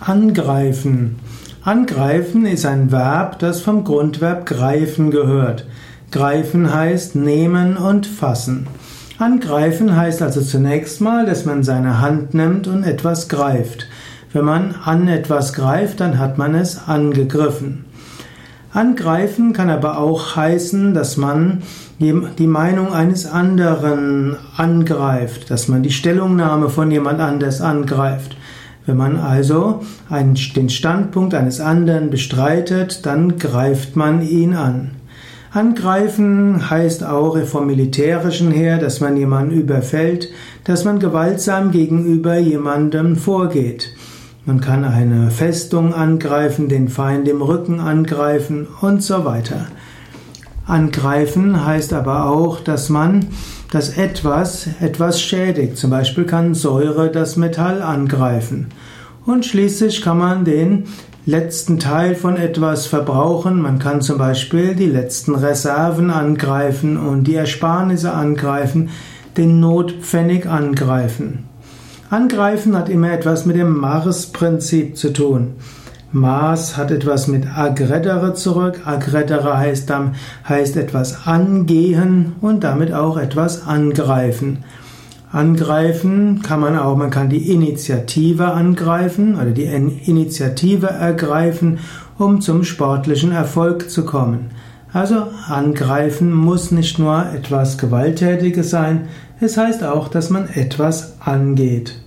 Angreifen. Angreifen ist ein Verb, das vom Grundverb greifen gehört. Greifen heißt nehmen und fassen. Angreifen heißt also zunächst mal, dass man seine Hand nimmt und etwas greift. Wenn man an etwas greift, dann hat man es angegriffen. Angreifen kann aber auch heißen, dass man die Meinung eines anderen angreift, dass man die Stellungnahme von jemand anders angreift. Wenn man also einen, den Standpunkt eines anderen bestreitet, dann greift man ihn an. Angreifen heißt auch vom Militärischen her, dass man jemanden überfällt, dass man gewaltsam gegenüber jemandem vorgeht. Man kann eine Festung angreifen, den Feind im Rücken angreifen und so weiter. Angreifen heißt aber auch, dass man das etwas etwas schädigt. Zum Beispiel kann Säure das Metall angreifen. Und schließlich kann man den letzten Teil von etwas verbrauchen. Man kann zum Beispiel die letzten Reserven angreifen und die Ersparnisse angreifen, den Notpfennig angreifen. Angreifen hat immer etwas mit dem Mars-Prinzip zu tun. Mars hat etwas mit aggredere zurück. Aggredere heißt, heißt etwas angehen und damit auch etwas angreifen. Angreifen kann man auch, man kann die Initiative angreifen oder die Initiative ergreifen, um zum sportlichen Erfolg zu kommen. Also angreifen muss nicht nur etwas Gewalttätiges sein, es heißt auch, dass man etwas angeht.